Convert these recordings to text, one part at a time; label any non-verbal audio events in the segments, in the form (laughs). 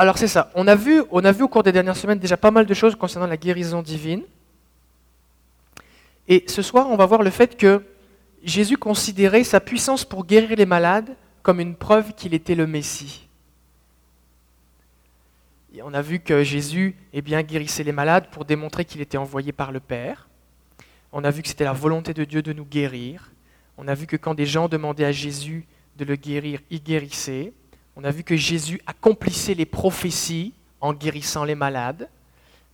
Alors c'est ça. On a, vu, au cours des dernières semaines déjà pas mal de choses concernant la guérison divine. Et ce soir, on va voir le fait que Jésus considérait sa puissance pour guérir les malades comme une preuve qu'il était le Messie. Et on a vu que Jésus eh bien, guérissait les malades pour démontrer qu'il était envoyé par le Père. On a vu que c'était la volonté de Dieu de nous guérir. On a vu que quand des gens demandaient à Jésus de le guérir, il guérissait. On a vu que Jésus accomplissait les prophéties en guérissant les malades,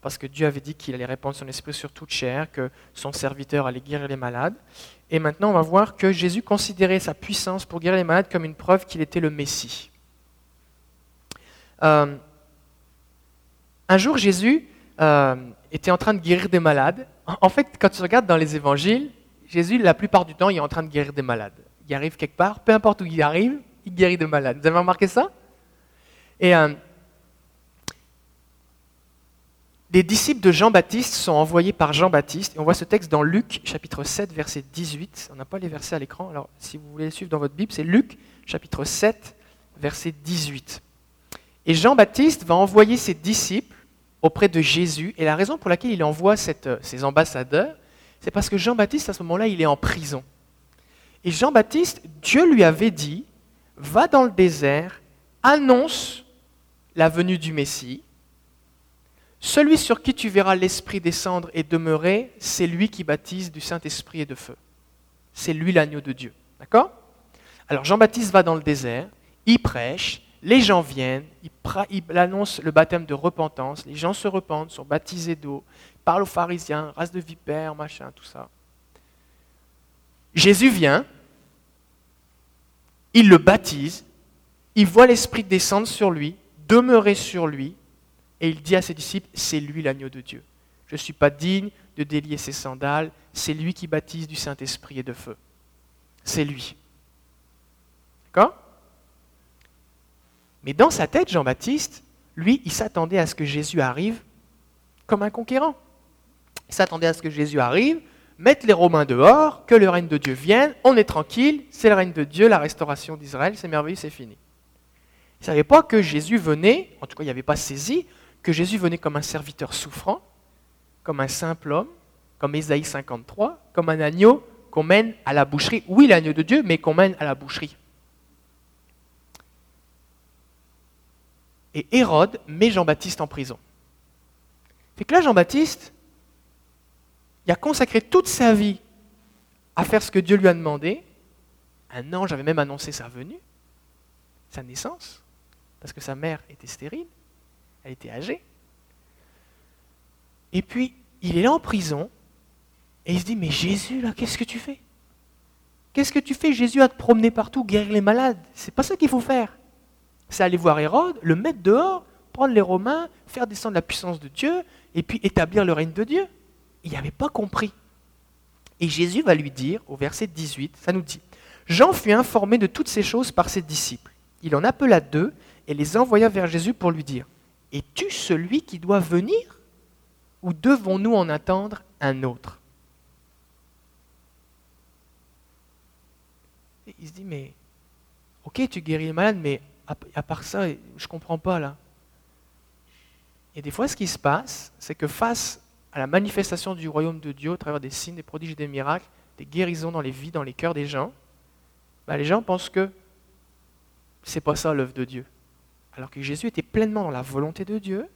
parce que Dieu avait dit qu'il allait répandre son esprit sur toute chair, que son serviteur allait guérir les malades. Et maintenant, on va voir que Jésus considérait sa puissance pour guérir les malades comme une preuve qu'il était le Messie. Euh, un jour, Jésus euh, était en train de guérir des malades. En fait, quand tu regardes dans les évangiles, Jésus, la plupart du temps, il est en train de guérir des malades. Il arrive quelque part, peu importe où il arrive, il guérit de malades. Vous avez remarqué ça? Et euh, les disciples de Jean-Baptiste sont envoyés par Jean-Baptiste. On voit ce texte dans Luc, chapitre 7, verset 18. On n'a pas les versets à l'écran, alors si vous voulez suivre dans votre Bible, c'est Luc, chapitre 7, verset 18. Et Jean-Baptiste va envoyer ses disciples auprès de Jésus. Et la raison pour laquelle il envoie cette, euh, ces ambassadeurs, c'est parce que Jean-Baptiste, à ce moment-là, il est en prison. Et Jean-Baptiste, Dieu lui avait dit, va dans le désert, annonce la venue du Messie. Celui sur qui tu verras l'Esprit descendre et demeurer, c'est lui qui baptise du Saint-Esprit et de feu. C'est lui l'agneau de Dieu. D'accord? Alors Jean-Baptiste va dans le désert, il prêche, les gens viennent, il, annonce le baptême de repentance, les gens se repentent, sont baptisés d'eau, parle aux pharisiens, race de vipères, machin, tout ça. Jésus vient, il le baptise, il voit l'Esprit descendre sur lui, demeurer sur lui, et il dit à ses disciples, c'est lui l'agneau de Dieu. Je ne suis pas digne de délier ses sandales, c'est lui qui baptise du Saint-Esprit et de feu. C'est lui. D'accord? Mais dans sa tête, Jean-Baptiste, lui, il s'attendait à ce que Jésus arrive comme un conquérant. Il s'attendait à ce que Jésus arrive, mettre les Romains dehors, que le règne de Dieu vienne, on est tranquille, c'est le règne de Dieu, la restauration d'Israël, c'est merveilleux, c'est fini. Il ne savait pas que Jésus venait, en tout cas il avait pas saisi, que Jésus venait comme un serviteur souffrant, comme un simple homme, comme Ésaïe 53, comme un agneau qu'on mène à la boucherie. Oui, l'agneau de Dieu, mais qu'on mène à la boucherie. Et Hérode met Jean-Baptiste en prison. Fait que là, Jean-Baptiste, il a consacré toute sa vie à faire ce que Dieu lui a demandé. Un ange avait même annoncé sa venue, sa naissance, parce que sa mère était stérile, elle était âgée. Et puis, il est là en prison, et il se dit, mais Jésus, là, qu'est-ce que tu fais? Qu'est-ce que tu fais Jésus a te promener partout, guérir les malades? C'est pas ça qu'il faut faire. C'est aller voir Hérode, le mettre dehors, prendre les Romains, faire descendre la puissance de Dieu, et puis établir le règne de Dieu. Il n'avait pas compris. Et Jésus va lui dire, au verset 18, ça nous dit, Jean fut informé de toutes ces choses par ses disciples. Il en appela deux et les envoya vers Jésus pour lui dire, Es-tu celui qui doit venir ou devons-nous en attendre un autre? Et Il se dit, mais ok, tu guéris les malades, mais à part ça, je ne comprends pas là. Et des fois, ce qui se passe, c'est que face à la manifestation du royaume de Dieu au travers des signes, des prodiges des miracles, des guérisons dans les vies, dans les cœurs des gens, bah, les gens pensent que c'est pas ça l'œuvre de Dieu. Alors que Jésus était pleinement dans la volonté de Dieu.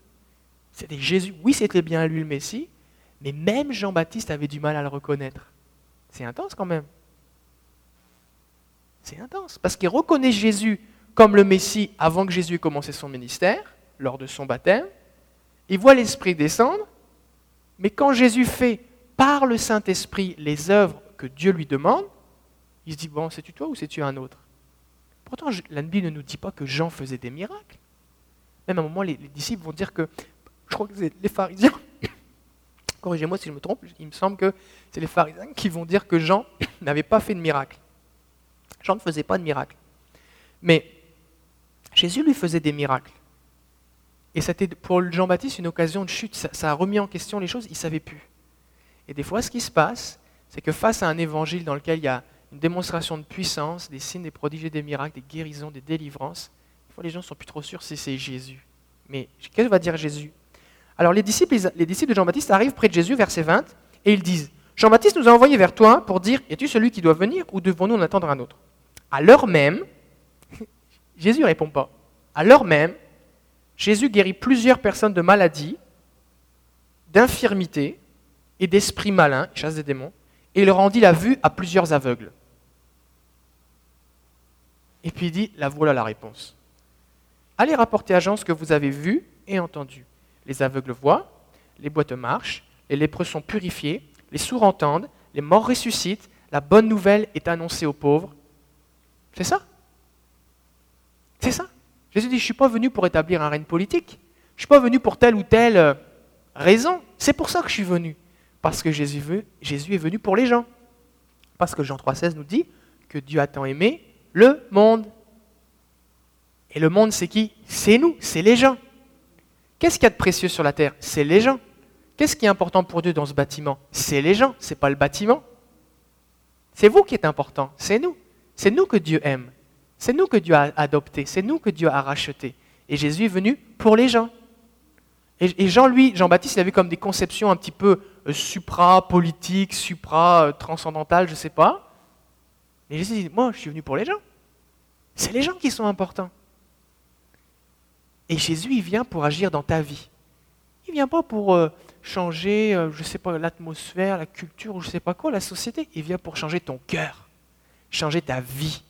C'était Jésus, oui, c'était bien lui le Messie, mais même Jean-Baptiste avait du mal à le reconnaître. C'est intense quand même. C'est intense, parce qu'il reconnaît Jésus comme le Messie avant que Jésus ait commencé son ministère, lors de son baptême. Il voit l'Esprit descendre, mais quand Jésus fait par le Saint-Esprit les œuvres que Dieu lui demande, il se dit, bon, c'est-tu toi ou c'est-tu un autre? Pourtant, la Bible ne nous dit pas que Jean faisait des miracles. Même à un moment, les, disciples vont dire que, je crois que c'est les pharisiens, (coughs) corrigez-moi si je me trompe, il me semble que c'est les pharisiens qui vont dire que Jean (coughs) n'avait pas fait de miracle. Jean ne faisait pas de miracle. Mais Jésus lui faisait des miracles. Et c'était pour Jean-Baptiste une occasion de chute. Ça, a remis en question les choses, il ne savait plus. Et des fois, ce qui se passe, c'est que face à un évangile dans lequel il y a une démonstration de puissance, des signes, des prodiges, des miracles, des guérisons, des délivrances, des fois les gens ne sont plus trop sûrs si c'est Jésus. Mais qu'est-ce que va dire Jésus? Alors les disciples, les disciples de Jean-Baptiste arrivent près de Jésus, verset 20, et ils disent Jean-Baptiste nous a envoyés vers toi pour dire Es-tu celui qui doit venir ou devons-nous en attendre un autre? À l'heure même, (laughs) Jésus répond pas. À l'heure même, Jésus guérit plusieurs personnes de maladies, d'infirmités et d'esprits malins, chasse des démons, et il rendit la vue à plusieurs aveugles. Et puis il dit, la voilà la réponse. Allez rapporter à Jean ce que vous avez vu et entendu. Les aveugles voient, les boîtes marchent, les lépreux sont purifiés, les sourds entendent, les morts ressuscitent, la bonne nouvelle est annoncée aux pauvres. C'est ça? C'est ça? Jésus dit, je ne suis pas venu pour établir un règne politique. Je ne suis pas venu pour telle ou telle euh, raison. C'est pour ça que je suis venu. Parce que Jésus, est venu pour les gens. Parce que Jean 3,16 nous dit que Dieu a tant aimé le monde. Et le monde, c'est qui? C'est nous, c'est les gens. Qu'est-ce qu'il y a de précieux sur la terre? C'est les gens. Qu'est-ce qui est important pour Dieu dans ce bâtiment? C'est les gens, c'est pas le bâtiment. C'est vous qui êtes important, c'est nous. C'est nous que Dieu aime. C'est nous que Dieu a adopté, c'est nous que Dieu a racheté. Et Jésus est venu pour les gens. Et Jean, lui, Jean-Baptiste, il avait comme des conceptions un petit peu euh, supra-politiques, supra-transcendantales, je ne sais pas. Mais Jésus dit, moi, je suis venu pour les gens. C'est les gens qui sont importants. Et Jésus, il vient pour agir dans ta vie. Il ne vient pas pour euh, changer, euh, je ne sais pas, l'atmosphère, la culture, ou je ne sais pas quoi, la société. Il vient pour changer ton cœur, changer ta vie.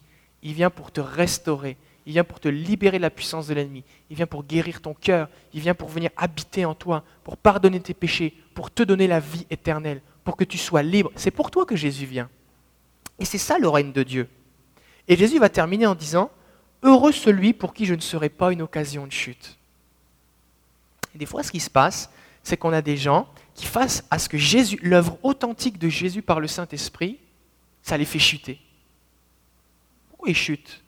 Il vient pour te restaurer. Il vient pour te libérer de la puissance de l'ennemi. Il vient pour guérir ton cœur. Il vient pour venir habiter en toi, pour pardonner tes péchés, pour te donner la vie éternelle, pour que tu sois libre. C'est pour toi que Jésus vient. Et c'est ça le règne de Dieu. Et Jésus va terminer en disant, Heureux celui pour qui je ne serai pas une occasion de chute. Des fois, ce qui se passe, c'est qu'on a des gens qui, face à ce que Jésus, l'œuvre authentique de Jésus par le Saint-Esprit, ça les fait chuter. Pourquoi ils chutent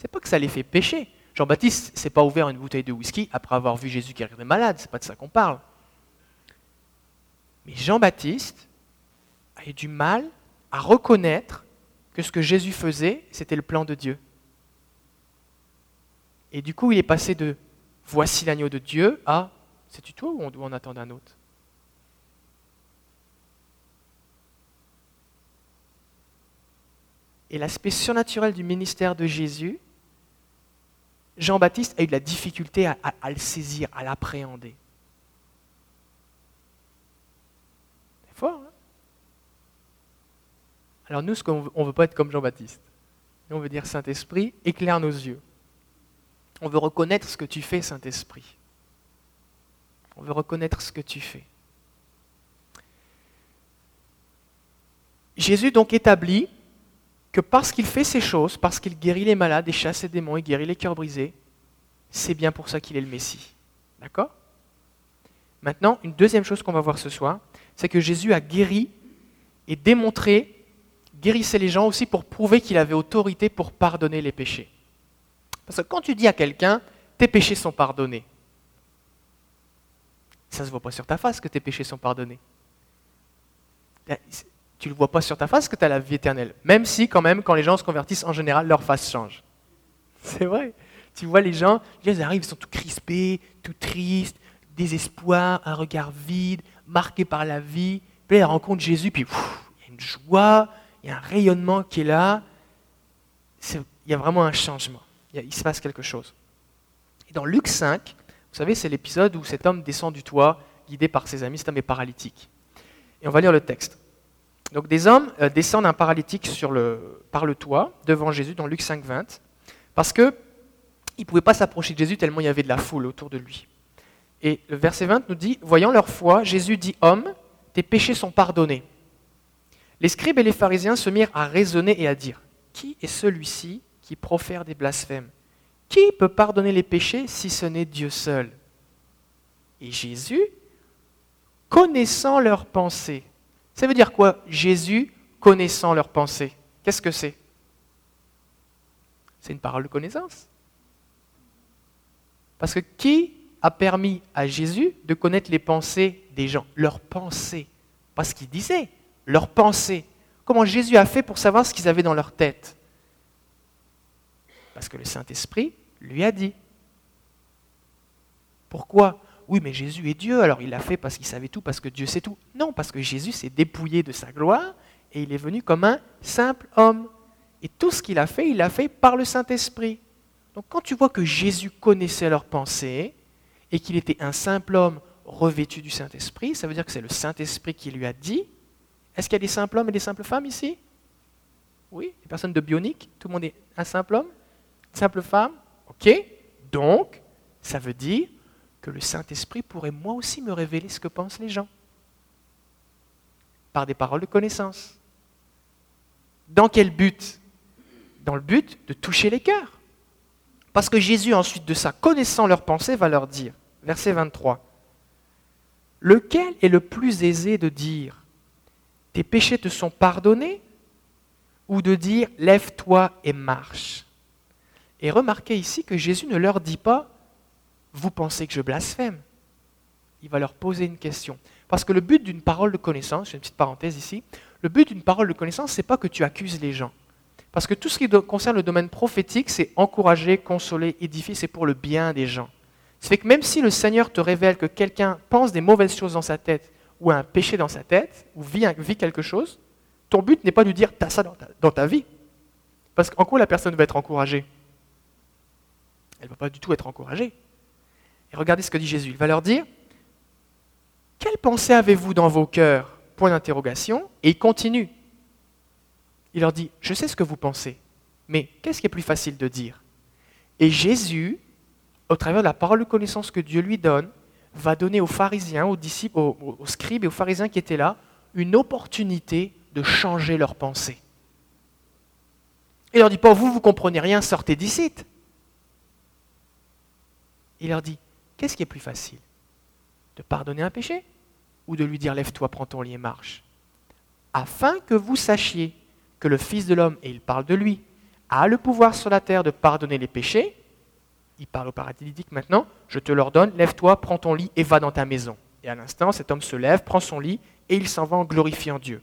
c'est pas que ça les fait pécher. Jean-Baptiste s'est pas ouvert une bouteille de whisky après avoir vu Jésus guérir des malades, c'est pas de ça qu'on parle. Mais Jean-Baptiste a eu du mal à reconnaître que ce que Jésus faisait, c'était le plan de Dieu. Et du coup, il est passé de voici l'agneau de Dieu à c'est-tu toi ou on doit en attendre un autre? Et l'aspect surnaturel du ministère de Jésus, Jean-Baptiste a eu de la difficulté à, le saisir, à l'appréhender. C'est fort, hein? Alors nous, on ne veut pas être comme Jean-Baptiste. On veut dire Saint-Esprit, éclaire nos yeux. On veut reconnaître ce que tu fais, Saint-Esprit. On veut reconnaître ce que tu fais. Jésus donc établit que parce qu'il fait ces choses, parce qu'il guérit les malades et chasse les démons et guérit les cœurs brisés, c'est bien pour ça qu'il est le Messie. D'accord? Maintenant, une deuxième chose qu'on va voir ce soir, c'est que Jésus a guéri et démontré, guérissait les gens aussi pour prouver qu'il avait autorité pour pardonner les péchés. Parce que quand tu dis à quelqu'un, tes péchés sont pardonnés, ça ne se voit pas sur ta face que tes péchés sont pardonnés tu ne le vois pas sur ta face que tu as la vie éternelle. Même si, quand même, quand les gens se convertissent, en général, leur face change. (laughs) C'est vrai. Tu vois les gens, ils arrivent, ils sont tout crispés, tout tristes, désespoir, un regard vide, marqué par la vie. Puis là, ils rencontrent Jésus, puis il y a une joie, il y a un rayonnement qui est là. il y a vraiment un changement. Il, se passe quelque chose. Et dans Luc 5, vous savez, c'est l'épisode où cet homme descend du toit, guidé par ses amis, cet homme est paralytique. Et on va lire le texte. Donc des hommes euh, descendent un paralytique par le toit devant Jésus dans Luc 5, 20, parce qu'ils ne pouvaient pas s'approcher de Jésus tellement il y avait de la foule autour de lui. Et le verset 20 nous dit, voyant leur foi, Jésus dit, Homme, tes péchés sont pardonnés. Les scribes et les pharisiens se mirent à raisonner et à dire, Qui est celui-ci qui profère des blasphèmes? Qui peut pardonner les péchés si ce n'est Dieu seul? Et Jésus, connaissant leurs pensées, ça veut dire quoi Jésus connaissant leurs pensées? Qu'est-ce que c'est? C'est une parole de connaissance. Parce que qui a permis à Jésus de connaître les pensées des gens? Leurs pensées. Pas ce qu'ils disaient, leurs pensées. Comment Jésus a fait pour savoir ce qu'ils avaient dans leur tête? Parce que le Saint-Esprit lui a dit. Pourquoi Oui, mais Jésus est Dieu, alors il l'a fait parce qu'il savait tout, parce que Dieu sait tout. Non, parce que Jésus s'est dépouillé de sa gloire et il est venu comme un simple homme. Et tout ce qu'il a fait, il l'a fait par le Saint-Esprit. Donc quand tu vois que Jésus connaissait leurs pensées et qu'il était un simple homme revêtu du Saint-Esprit, ça veut dire que c'est le Saint-Esprit qui lui a dit. Est-ce qu'il y a des simples hommes et des simples femmes ici? Oui Des personnes de bionique? Tout le monde est un simple homme? Une simple femme? Ok Donc, ça veut dire que le Saint-Esprit pourrait moi aussi me révéler ce que pensent les gens. Par des paroles de connaissance. Dans quel but? Dans le but de toucher les cœurs. Parce que Jésus, ensuite de ça, connaissant leurs pensées, va leur dire, verset 23, Lequel est le plus aisé de dire Tes péchés te sont pardonnés ou de dire Lève-toi et marche Et remarquez ici que Jésus ne leur dit pas Vous pensez que je blasphème Il va leur poser une question. Parce que le but d'une parole de connaissance, j'ai une petite parenthèse ici, le but d'une parole de connaissance, ce n'est pas que tu accuses les gens. Parce que tout ce qui concerne le domaine prophétique, c'est encourager, consoler, édifier, c'est pour le bien des gens. Ça fait que même si le Seigneur te révèle que quelqu'un pense des mauvaises choses dans sa tête, ou a un péché dans sa tête, ou vit, quelque chose, ton but n'est pas de lui dire, t'as ça dans ta, dans ta vie. Parce qu'en quoi la personne va être encouragée? Elle ne va pas du tout être encouragée. Et regardez ce que dit Jésus. Il va leur dire, quelle pensée avez-vous dans vos cœurs? Point d'interrogation. Et il continue. Il leur dit, je sais ce que vous pensez, mais qu'est-ce qui est plus facile de dire? Et Jésus, au travers de la parole de connaissance que Dieu lui donne, va donner aux pharisiens, aux disciples, aux, scribes et aux pharisiens qui étaient là, une opportunité de changer leur pensée. Il leur dit pas, vous, vous comprenez rien, sortez d'ici. Il leur dit, qu'est-ce qui est plus facile? De pardonner un péché ou de lui dire, lève-toi, prends ton lit et marche Afin que vous sachiez que le Fils de l'homme, et il parle de lui, a le pouvoir sur la terre de pardonner les péchés, il parle au paralytique maintenant, je te l'ordonne, lève-toi, prends ton lit et va dans ta maison. Et à l'instant, cet homme se lève, prend son lit et il s'en va en glorifiant Dieu.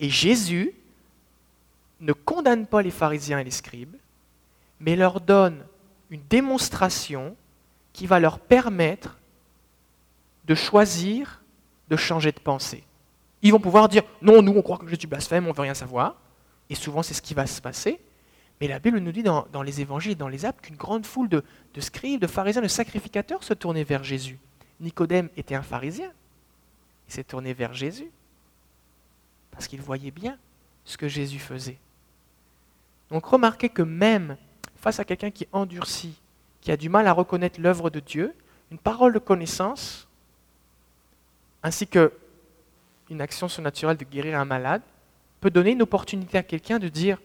Et Jésus ne condamne pas les pharisiens et les scribes, mais leur donne une démonstration qui va leur permettre de choisir de changer de pensée. Ils vont pouvoir dire non, nous on croit que je suis blasphème, on ne veut rien savoir. Et souvent c'est ce qui va se passer. Mais la Bible nous dit dans, les évangiles et dans les actes qu'une grande foule de, scribes, de pharisiens, de sacrificateurs se tournait vers Jésus. Nicodème était un pharisien. Il s'est tourné vers Jésus parce qu'il voyait bien ce que Jésus faisait. Donc remarquez que même face à quelqu'un qui endurcit, qui a du mal à reconnaître l'œuvre de Dieu, une parole de connaissance, ainsi que une action surnaturelle de guérir un malade peut donner une opportunité à quelqu'un de dire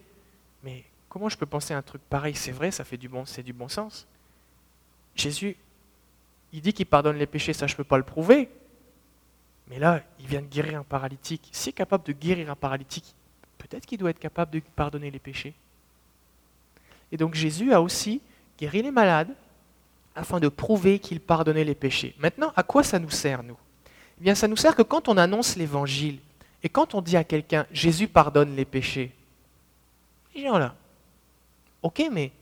Mais comment je peux penser un truc pareil? C'est vrai, ça fait du bon, c'est du bon sens. Jésus, il dit qu'il pardonne les péchés, ça je ne peux pas le prouver. Mais là, il vient de guérir un paralytique. S'il est capable de guérir un paralytique, peut-être qu'il doit être capable de pardonner les péchés. Et donc Jésus a aussi guéri les malades afin de prouver qu'il pardonnait les péchés. Maintenant, à quoi ça nous sert, nous? Eh bien, ça nous sert que quand on annonce l'évangile et quand on dit à quelqu'un Jésus pardonne les péchés, les gens là, ok, mais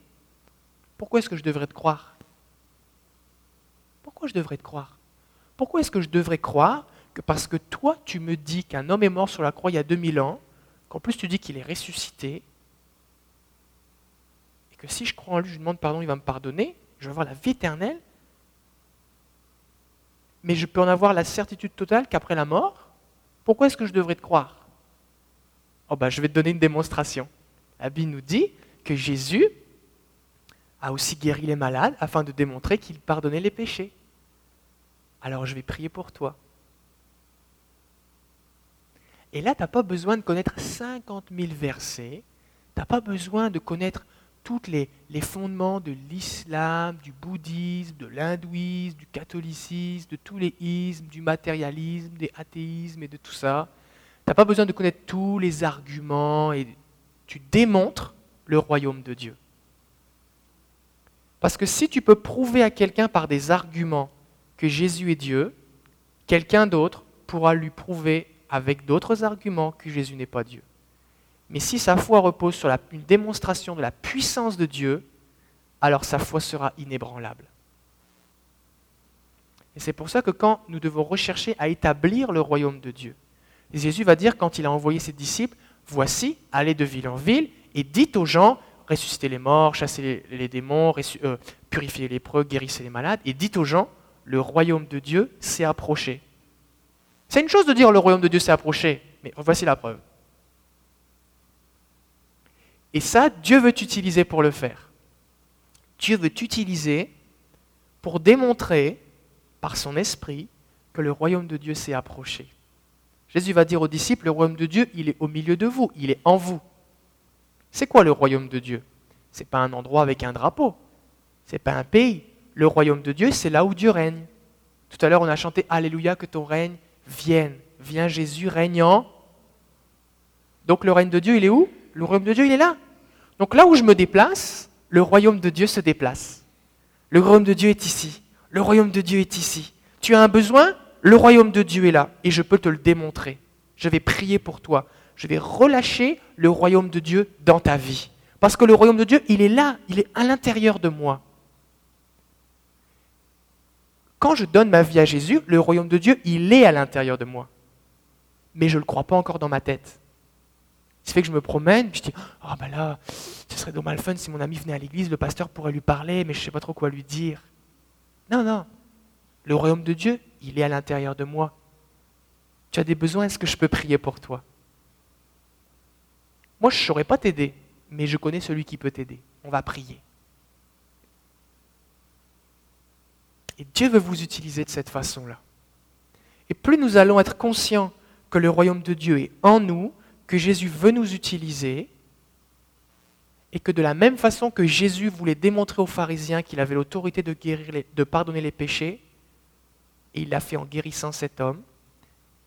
pourquoi est-ce que je devrais te croire? Pourquoi je devrais te croire? Pourquoi est-ce que je devrais croire que parce que toi tu me dis qu'un homme est mort sur la croix il y a 2000 ans, qu'en plus tu dis qu'il est ressuscité, que si je crois en lui, je lui demande pardon, il va me pardonner, je vais avoir la vie éternelle, mais je peux en avoir la certitude totale qu'après la mort, pourquoi est-ce que je devrais te croire? Oh ben, je vais te donner une démonstration. Abby nous dit que Jésus a aussi guéri les malades afin de démontrer qu'il pardonnait les péchés. Alors je vais prier pour toi. Et là, tu n'as pas besoin de connaître 50 000 versets, tu n'as pas besoin de connaître tous les, fondements de l'islam, du bouddhisme, de l'hindouisme, du catholicisme, de tous les ismes, du matérialisme, des athéismes et de tout ça. Tu n'as pas besoin de connaître tous les arguments et tu démontres le royaume de Dieu. Parce que si tu peux prouver à quelqu'un par des arguments que Jésus est Dieu, quelqu'un d'autre pourra lui prouver avec d'autres arguments que Jésus n'est pas Dieu. Mais si sa foi repose sur une démonstration de la puissance de Dieu, alors sa foi sera inébranlable. Et c'est pour ça que quand nous devons rechercher à établir le royaume de Dieu, Jésus va dire quand il a envoyé ses disciples, voici, allez de ville en ville et dites aux gens, ressuscitez les morts, chassez les, démons, euh, purifiez les lépreux, guérissez les malades, et dites aux gens, le royaume de Dieu s'est approché. C'est une chose de dire le royaume de Dieu s'est approché, mais voici la preuve. Et ça, Dieu veut t'utiliser pour le faire. Dieu veut t'utiliser pour démontrer par son esprit que le royaume de Dieu s'est approché. Jésus va dire aux disciples, le royaume de Dieu, il est au milieu de vous, il est en vous. C'est quoi le royaume de Dieu? Ce n'est pas un endroit avec un drapeau, ce n'est pas un pays. Le royaume de Dieu, c'est là où Dieu règne. Tout à l'heure, on a chanté Alléluia, que ton règne vienne. Viens Jésus régnant. Donc le règne de Dieu, il est où? Le royaume de Dieu, il est là. Donc là où je me déplace, le royaume de Dieu se déplace. Le royaume de Dieu est ici. Le royaume de Dieu est ici. Tu as un besoin Le royaume de Dieu est là et je peux te le démontrer. Je vais prier pour toi. Je vais relâcher le royaume de Dieu dans ta vie. Parce que le royaume de Dieu, il est là, il est à l'intérieur de moi. Quand je donne ma vie à Jésus, le royaume de Dieu, il est à l'intérieur de moi. Mais je ne le crois pas encore dans ma tête. Ça fait que je me promène, puis je dis, oh ben là, ce serait dommage fun si mon ami venait à l'église, le pasteur pourrait lui parler, mais je ne sais pas trop quoi lui dire. Non, non. Le royaume de Dieu, il est à l'intérieur de moi. Tu as des besoins, est-ce que je peux prier pour toi? Moi, je ne saurais pas t'aider, mais je connais celui qui peut t'aider. On va prier. Et Dieu veut vous utiliser de cette façon-là. Et plus nous allons être conscients que le royaume de Dieu est en nous, que Jésus veut nous utiliser, et que de la même façon que Jésus voulait démontrer aux pharisiens qu'il avait l'autorité de, guérir de pardonner les péchés, et il l'a fait en guérissant cet homme,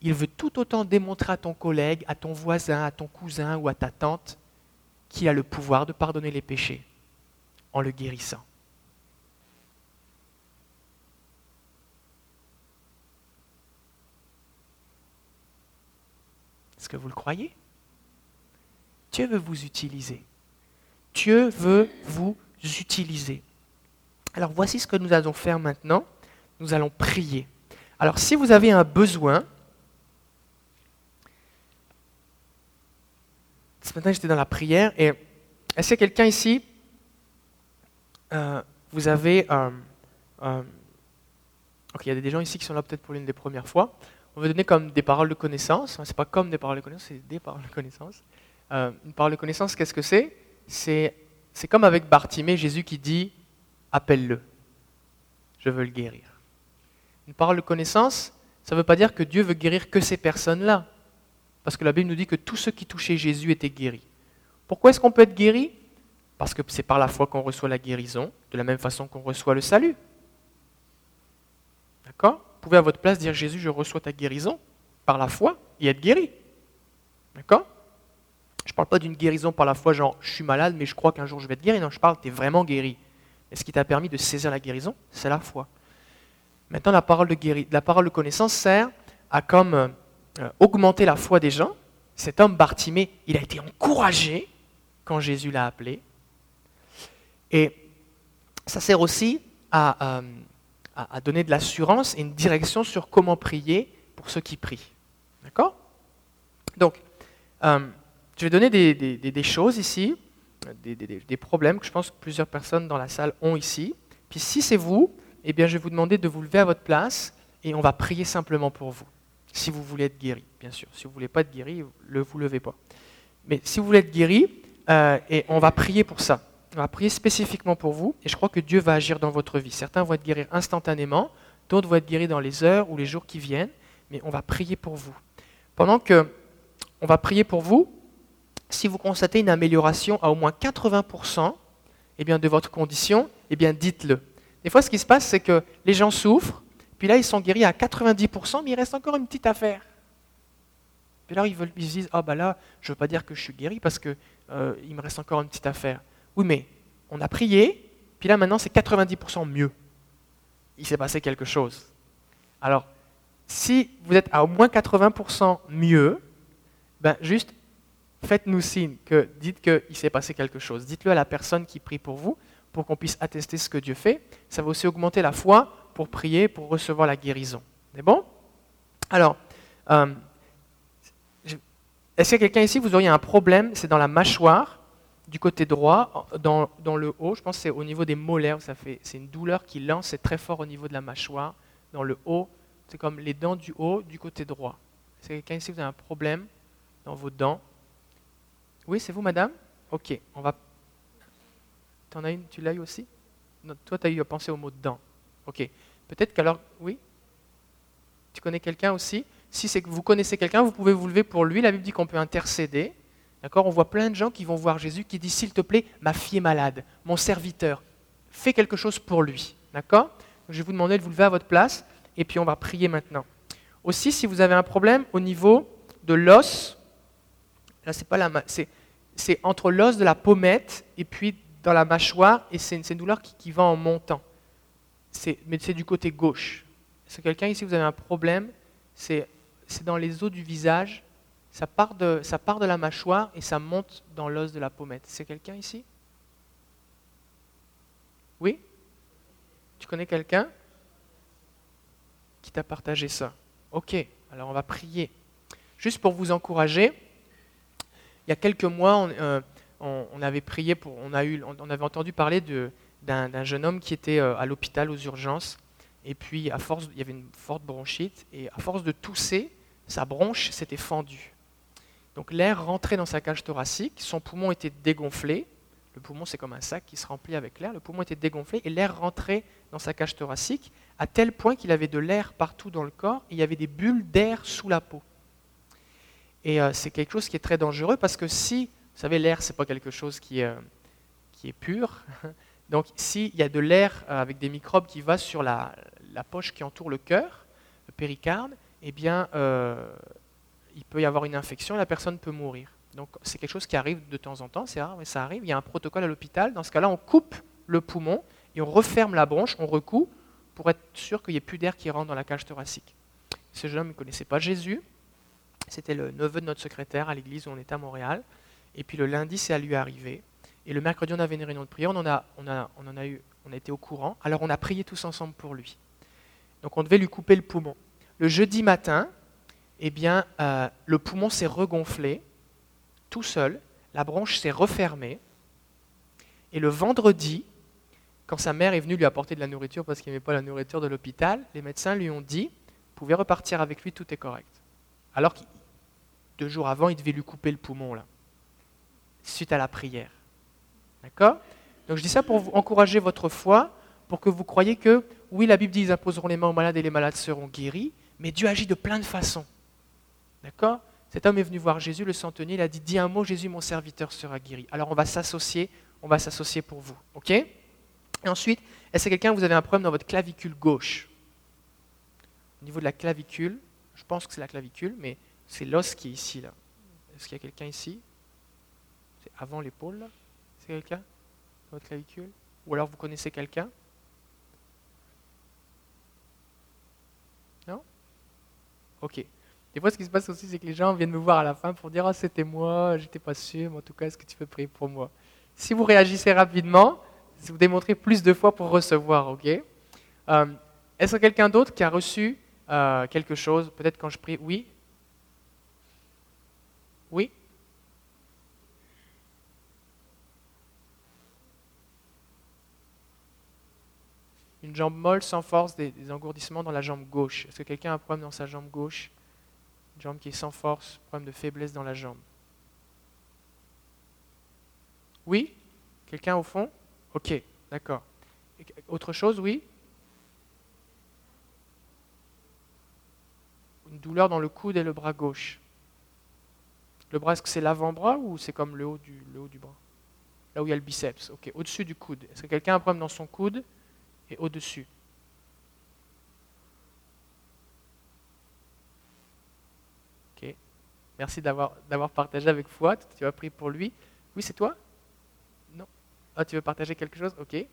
il veut tout autant démontrer à ton collègue, à ton voisin, à ton cousin ou à ta tante qu'il a le pouvoir de pardonner les péchés en le guérissant. Est-ce que vous le croyez? Dieu veut vous utiliser. Dieu veut vous utiliser. Alors voici ce que nous allons faire maintenant. Nous allons prier. Alors si vous avez un besoin, ce matin j'étais dans la prière et est-ce qu'il y a quelqu'un ici? Euh, Vous avez... Euh, euh, il y a des gens ici qui sont là peut-être pour l'une des premières fois. On va donner comme des paroles de connaissance. Ce n'est pas comme des paroles de connaissance, c'est des paroles de connaissance. Euh, une parole de connaissance, qu'est-ce que c'est C'est comme avec Bartimée, Jésus qui dit Appelle-le, je veux le guérir. Une parole de connaissance, ça ne veut pas dire que Dieu veut guérir que ces personnes-là. Parce que la Bible nous dit que tous ceux qui touchaient Jésus étaient guéris. Pourquoi est-ce qu'on peut être guéri Parce que c'est par la foi qu'on reçoit la guérison, de la même façon qu'on reçoit le salut. D'accord Vous pouvez à votre place dire Jésus, je reçois ta guérison par la foi et être guéri. D'accord je ne parle pas d'une guérison par la foi, genre je suis malade, mais je crois qu'un jour je vais être guéri. Non, je parle, tu es vraiment guéri. Et ce qui t'a permis de saisir la guérison, c'est la foi. Maintenant, la parole de, la parole de connaissance sert à comme euh, augmenter la foi des gens. Cet homme Bartimée, il a été encouragé quand Jésus l'a appelé. Et ça sert aussi à, euh, à donner de l'assurance et une direction sur comment prier pour ceux qui prient. D'accord? Donc, euh, je vais donner des, choses ici, des, problèmes que je pense que plusieurs personnes dans la salle ont ici. Puis si c'est vous, eh bien, je vais vous demander de vous lever à votre place et on va prier simplement pour vous. Si vous voulez être guéri, bien sûr. Si vous ne voulez pas être guéri, ne vous levez pas. Mais si vous voulez être guéri, euh, et on va prier pour ça. On va prier spécifiquement pour vous et je crois que Dieu va agir dans votre vie. Certains vont être guéris instantanément, d'autres vont être guéris dans les heures ou les jours qui viennent, mais on va prier pour vous. Pendant que on va prier pour vous, si vous constatez une amélioration à au moins 80% eh bien, de votre condition, eh bien, dites-le. Des fois, ce qui se passe, c'est que les gens souffrent, puis là, ils sont guéris à 90%, mais il reste encore une petite affaire. Puis là, ils, se disent, ah bah là, je ne veux pas dire que je suis guéri parce qu'il euh, me reste encore une petite affaire. Oui, mais on a prié, puis là, maintenant, c'est 90% mieux. Il s'est passé quelque chose. Alors, si vous êtes à au moins 80% mieux, ben juste faites-nous signe, que, dites qu'il s'est passé quelque chose. Dites-le à la personne qui prie pour vous, pour qu'on puisse attester ce que Dieu fait. Ça va aussi augmenter la foi pour prier, pour recevoir la guérison. C'est bon? Alors, euh, est-ce qu'il y a quelqu'un ici, vous auriez un problème, c'est dans la mâchoire, du côté droit, dans, dans le haut, je pense que c'est au niveau des molaires, ça fait, c'est une douleur qui lance, c'est très fort au niveau de la mâchoire, dans le haut, c'est comme les dents du haut du côté droit. Est-ce qu'il y a quelqu'un ici, vous avez un problème dans vos dents? Oui, c'est vous, madame? Ok, on va... T'en as une, tu l'as eu aussi? Toi, tu as eu à penser au mot dents. Ok, peut-être qu'alors, oui? Tu connais quelqu'un aussi? Si c'est que vous connaissez quelqu'un, vous pouvez vous lever pour lui. La Bible dit qu'on peut intercéder. D'accord? On voit plein de gens qui vont voir Jésus qui disent S'il te plaît, ma fille est malade, mon serviteur, fais quelque chose pour lui. D'accord? Je vais vous demander de vous lever à votre place et puis on va prier maintenant. Aussi, si vous avez un problème au niveau de l'os, là c'est pas la c'est, c'est entre l'os de la pommette et puis dans la mâchoire et c'est une, douleur qui, va en montant. Mais c'est du côté gauche. C'est quelqu'un ici, vous avez un problème, c'est c'est dans les os du visage. Ça part, de, ça part de la mâchoire et ça monte dans l'os de la pommette. C'est quelqu'un ici? Oui? Tu connais quelqu'un qui t'a partagé ça? Ok, alors on va prier. Juste pour vous encourager, il y a quelques mois, on, avait entendu parler d'un jeune homme qui était euh, à l'hôpital aux urgences et puis, à force, il y avait une forte bronchite, et à force de tousser, sa bronche s'était fendue. Donc l'air rentrait dans sa cage thoracique, son poumon était dégonflé. Le poumon, c'est comme un sac qui se remplit avec l'air. Le poumon était dégonflé et l'air rentrait dans sa cage thoracique à tel point qu'il avait de l'air partout dans le corps et il y avait des bulles d'air sous la peau. Et euh, c'est quelque chose qui est très dangereux parce que si, vous savez, l'air, ce n'est pas quelque chose qui, euh, qui est pur. (laughs) Donc s'il y a de l'air euh, avec des microbes qui va sur la, la poche qui entoure le cœur, le péricarde, eh bien, il peut y avoir une infection et la personne peut mourir. Donc, c'est quelque chose qui arrive de temps en temps, c'est rare, mais ça arrive. Il y a un protocole à l'hôpital. Dans ce cas-là, on coupe le poumon et on referme la bronche, on recoue pour être sûr qu'il n'y ait plus d'air qui rentre dans la cage thoracique. Ce jeune homme ne connaissait pas Jésus. C'était le neveu de notre secrétaire à l'église où on était à Montréal. Et puis le lundi, c'est à lui arriver. Et le mercredi, on avait une réunion de prière. On en a, eu, on a été au courant. Alors on a prié tous ensemble pour lui. Donc on devait lui couper le poumon. Le jeudi matin, eh bien, euh, le poumon s'est regonflé tout seul, la bronche s'est refermée. Et le vendredi, quand sa mère est venue lui apporter de la nourriture parce qu'il n'aimait pas la nourriture de l'hôpital, les médecins lui ont dit, vous pouvez repartir avec lui, tout est correct. Alors que deux jours avant, il devait lui couper le poumon, là, suite à la prière. D'accord? Donc je dis ça pour vous encourager votre foi, pour que vous croyiez que, oui, la Bible dit, ils imposeront les mains aux malades et les malades seront guéris, mais Dieu agit de plein de façons. D'accord? Cet homme est venu voir Jésus, le centenier, il a dit, dis un mot, Jésus, mon serviteur sera guéri. Alors on va s'associer, on va s'associer pour vous. OK? Et ensuite, est-ce que quelqu'un, vous avez un problème dans votre clavicule gauche? Au niveau de la clavicule, je pense que c'est la clavicule, mais c'est l'os qui est ici, là. Est-ce qu'il y a quelqu'un ici? C'est avant l'épaule, C'est quelqu'un? Votre clavicule? Ou alors vous connaissez quelqu'un? Ok. Des fois, ce qui se passe aussi, c'est que les gens viennent me voir à la fin pour dire Ah, c'était moi, j'étais pas sûr, mais en tout cas, est-ce que tu peux prier pour moi Si vous réagissez rapidement, vous démontrez plus de fois pour recevoir, ok? Euh, Est-ce que quelqu'un d'autre qui a reçu euh, quelque chose? Peut-être quand je prie Oui? Oui une jambe molle sans force, des, engourdissements dans la jambe gauche. Est-ce que quelqu'un a un problème dans sa jambe gauche? Une jambe qui est sans force, problème de faiblesse dans la jambe. Oui? Quelqu'un au fond? Ok, d'accord. Autre chose, oui? Une douleur dans le coude et le bras gauche. Le bras, est-ce que c'est l'avant-bras ou c'est comme le haut, du, le haut du bras? Là où il y a le biceps. Ok, au-dessus du coude. Est-ce que quelqu'un a un problème dans son coude? Et au-dessus. Ok. Merci d'avoir partagé avec foi. Tu as pris pour lui. Oui, c'est toi? Non. Ah, tu veux partager quelque chose? Ok.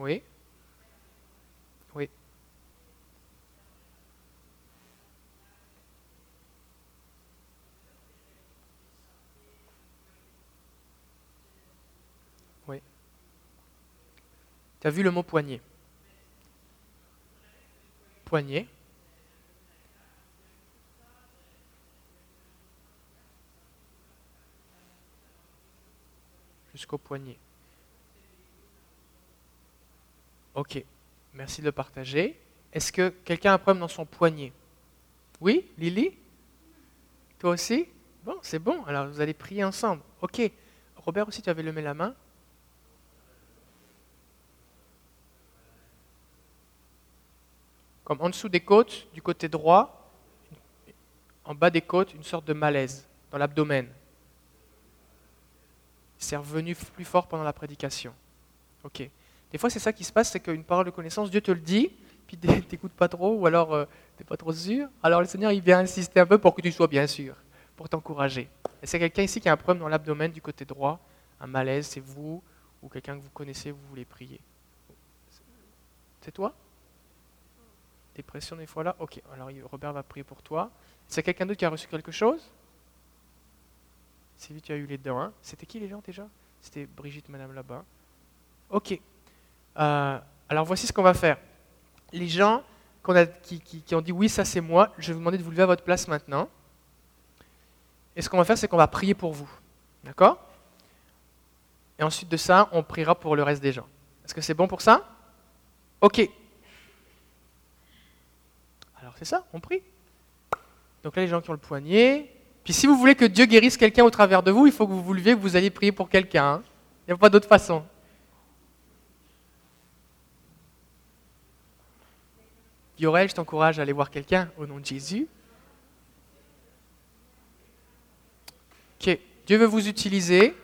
Oui. Oui. Tu as vu le mot poignet? Poignet. Jusqu'au poignet. Ok, merci de le partager. Est-ce que quelqu'un a un problème dans son poignet? Oui, Lily? Toi aussi? Bon, c'est bon, alors vous allez prier ensemble. Ok. Robert aussi, tu avais levé la main Comme en dessous des côtes, du côté droit, en bas des côtes, une sorte de malaise dans l'abdomen. C'est revenu plus fort pendant la prédication. Ok. Des fois, c'est ça qui se passe, c'est qu'une parole de connaissance, Dieu te le dit, puis tu (laughs) n'écoutes pas trop, ou alors euh, tu n'es pas trop sûr. Alors le Seigneur, il vient insister un peu pour que tu sois bien sûr, pour t'encourager. Et c'est quelqu'un ici qui a un problème dans l'abdomen du côté droit, un malaise, c'est vous, ou quelqu'un que vous connaissez, vous voulez prier. C'est toi? Dépression des fois là Ok, alors Robert va prier pour toi. C'est quelqu'un d'autre qui a reçu quelque chose? Sylvie, tu as eu les dents. Hein C'était qui les gens déjà? C'était Brigitte, madame là-bas. Ok. Euh, alors voici ce qu'on va faire. Les gens qui, ont dit oui, ça c'est moi, je vais vous demander de vous lever à votre place maintenant. Et ce qu'on va faire, c'est qu'on va prier pour vous. D'accord? Et ensuite de ça, on priera pour le reste des gens. Est-ce que c'est bon pour ça? Ok. C'est ça, on prie. Donc là, les gens qui ont le poignet. Puis si vous voulez que Dieu guérisse quelqu'un au travers de vous, il faut que vous vous leviez, que vous alliez prier pour quelqu'un. Hein. Il n'y a pas d'autre façon. Yorel, je t'encourage à aller voir quelqu'un au nom de Jésus. Ok, Dieu veut vous utiliser.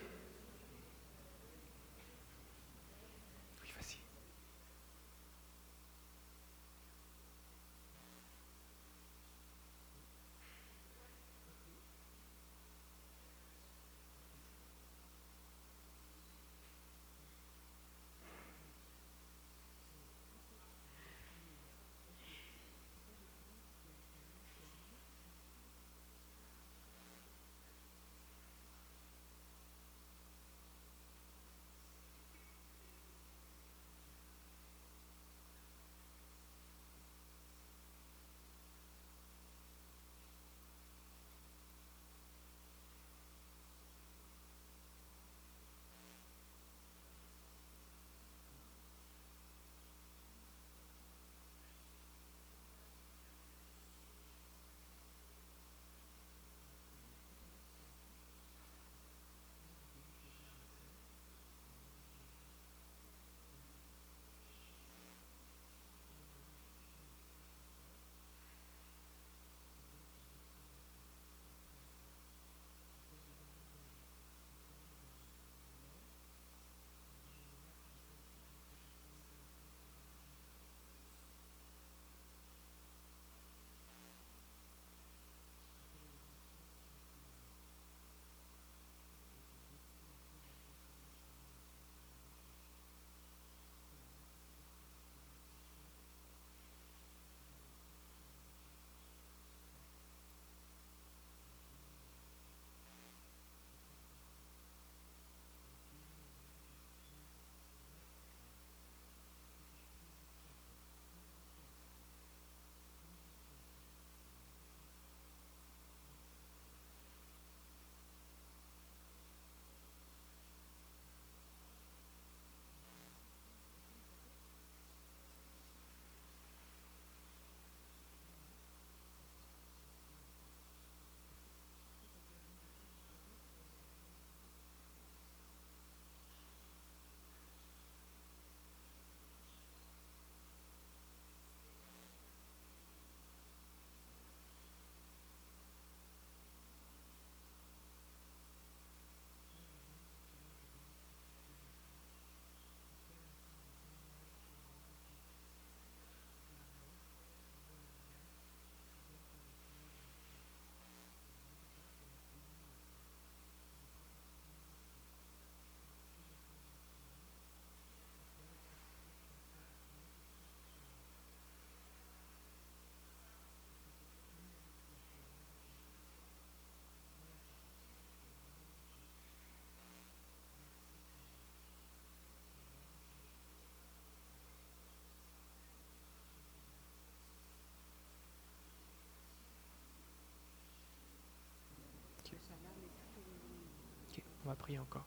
On va prier encore.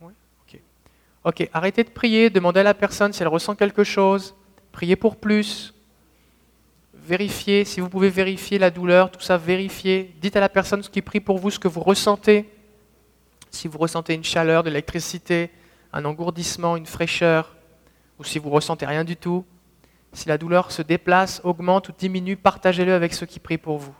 Oui. Ok, arrêtez de prier, demandez à la personne si elle ressent quelque chose. Priez pour plus. Vérifiez, si vous pouvez vérifier la douleur, tout ça, vérifiez. Dites à la personne ce qui prie pour vous, ce que vous ressentez. Si vous ressentez une chaleur, de l'électricité, un engourdissement, une fraîcheur, ou si vous ressentez rien du tout, si la douleur se déplace, augmente ou diminue, partagez-le avec ceux qui prient pour vous.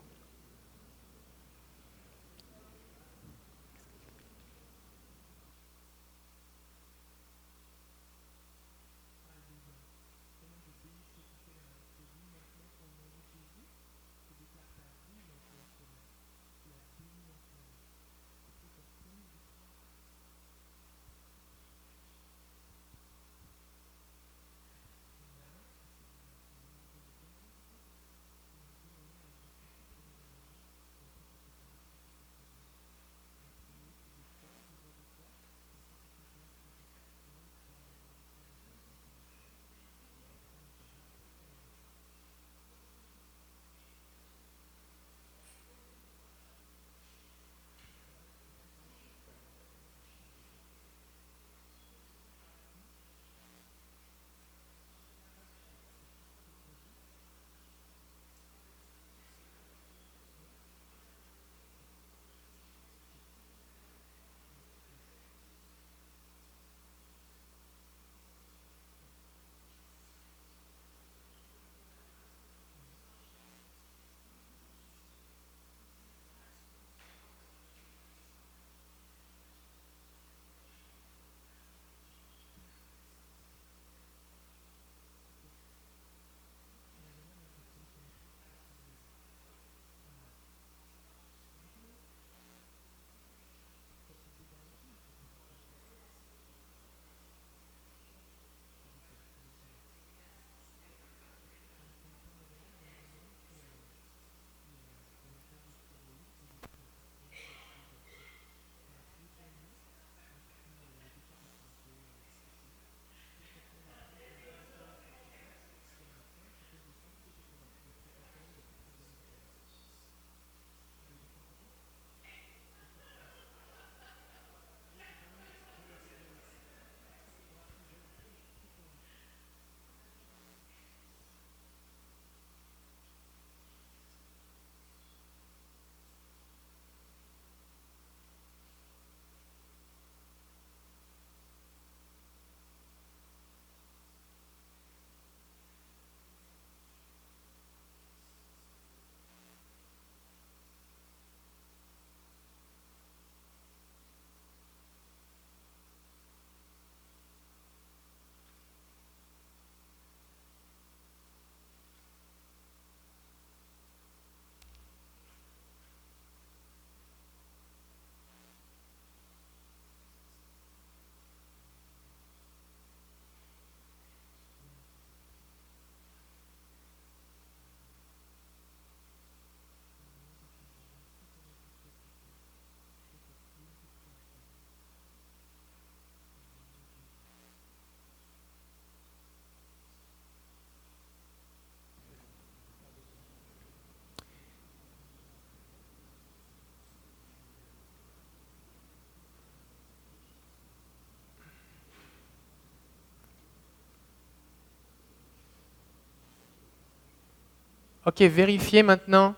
Ok, vérifiez maintenant.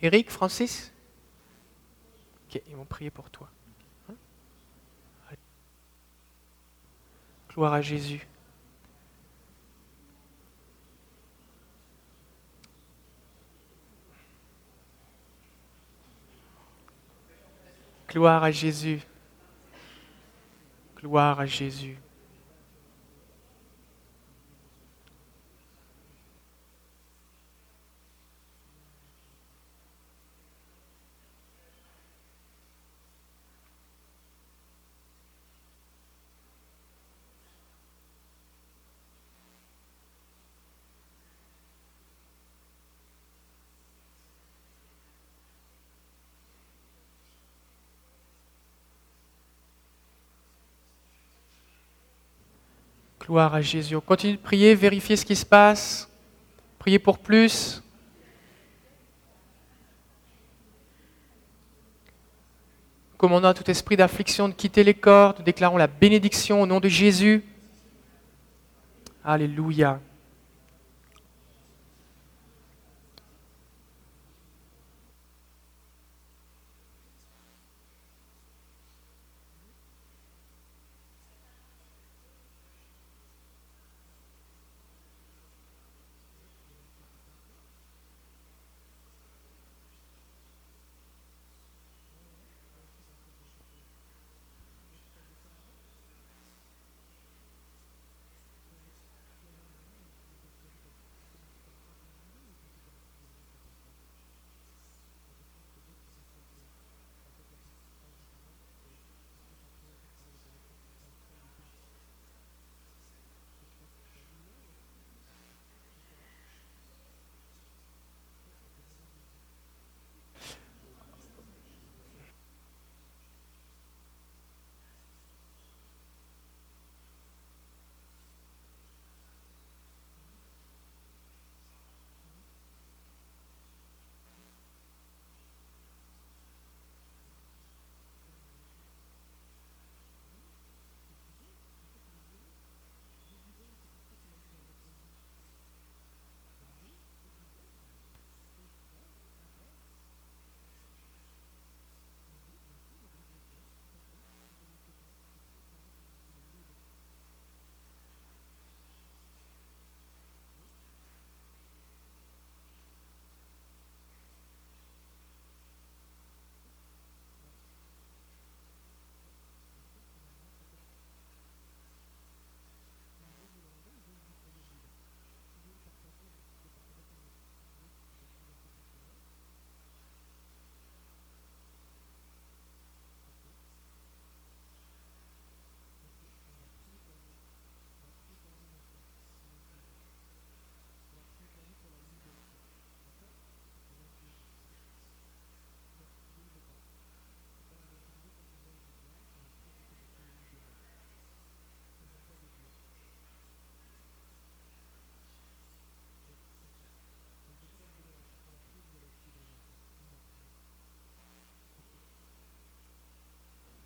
Eric, Francis? Ils vont prier pour toi. Gloire à Jésus. Gloire à Jésus. Gloire à Jésus. Gloire à Jésus. On continue de prier, vérifier ce qui se passe, prier pour plus. Commandons à tout esprit d'affliction de quitter les corps, nous déclarons la bénédiction au nom de Jésus. Alléluia.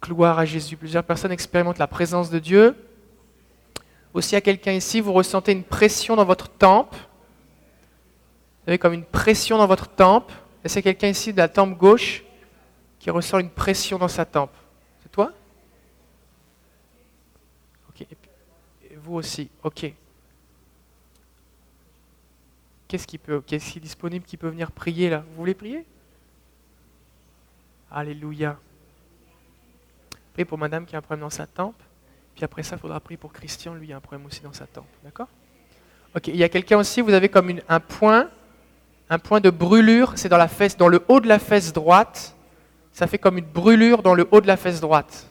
Gloire à Jésus. Plusieurs personnes expérimentent la présence de Dieu. Aussi, à quelqu'un ici, vous ressentez une pression dans votre tempe. Vous avez comme une pression dans votre tempe. Et c'est quelqu'un ici de la tempe gauche qui ressent une pression dans sa tempe. C'est toi? Ok. Et vous aussi. Ok. Qu'est-ce qui peut, qu'est-ce qui est disponible qui peut venir prier là? Vous voulez prier? Alléluia. Priez pour madame qui a un problème dans sa tempe. Puis après ça, il faudra prier pour Christian, lui, il a un problème aussi dans sa tempe. D'accord? Ok, il y a quelqu'un aussi, vous avez comme un point, un point de brûlure, c'est dans la fesse, dans le haut de la fesse droite. Ça fait comme une brûlure dans le haut de la fesse droite.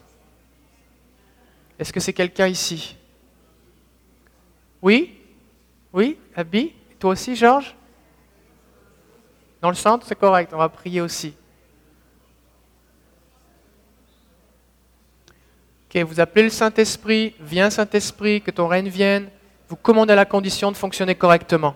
Est-ce que c'est quelqu'un ici? Oui? Oui? Abby? Toi aussi, Georges? Dans le centre, c'est correct, on va prier aussi. Vous appelez le Saint-Esprit, viens Saint-Esprit, que ton règne vienne, vous commandez à la condition de fonctionner correctement.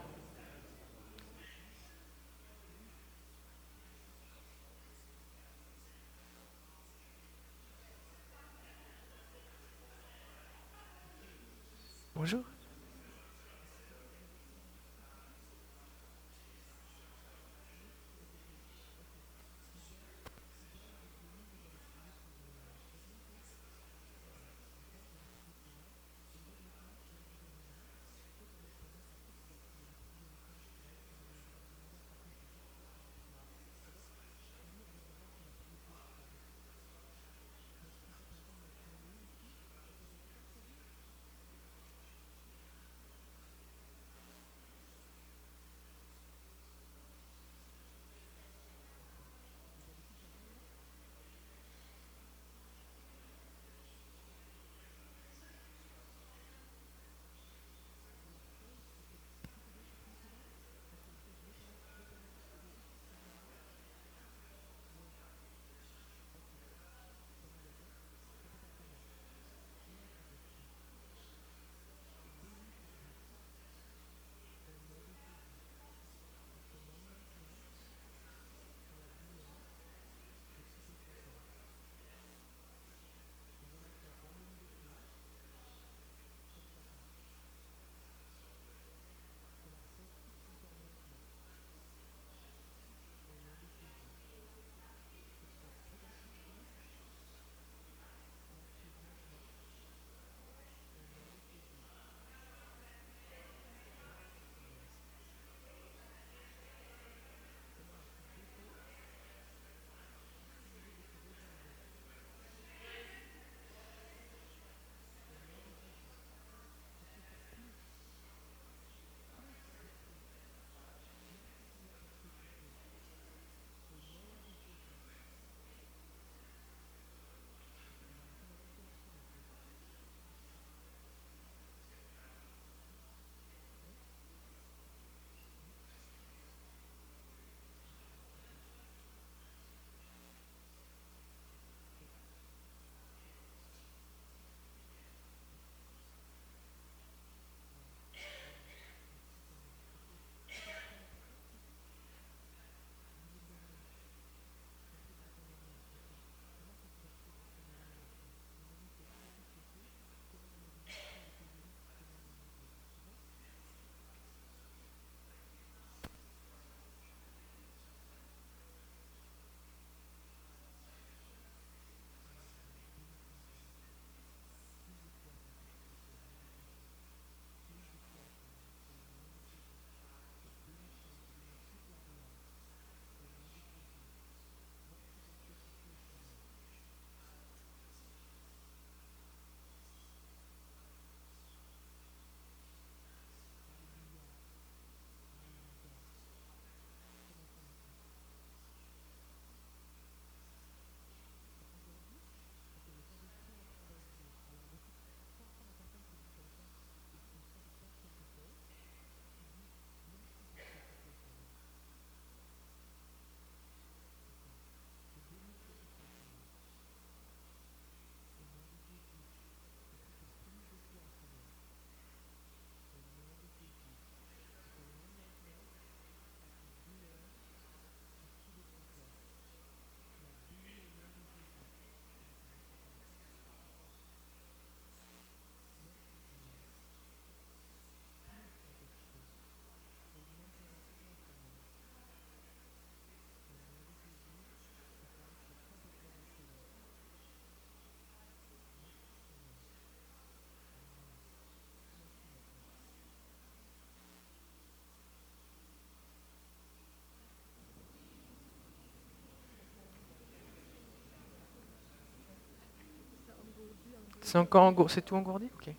C'est encore c'est tout engourdi? Ok.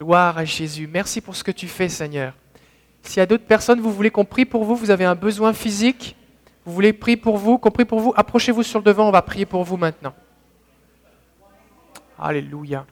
Gloire à Jésus. Merci pour ce que tu fais, Seigneur. S'il y a d'autres personnes, vous voulez qu'on prie pour vous, vous avez un besoin physique, vous voulez prier pour vous, qu'on prie pour vous, approchez-vous sur le devant, on va prier pour vous maintenant. Alléluia.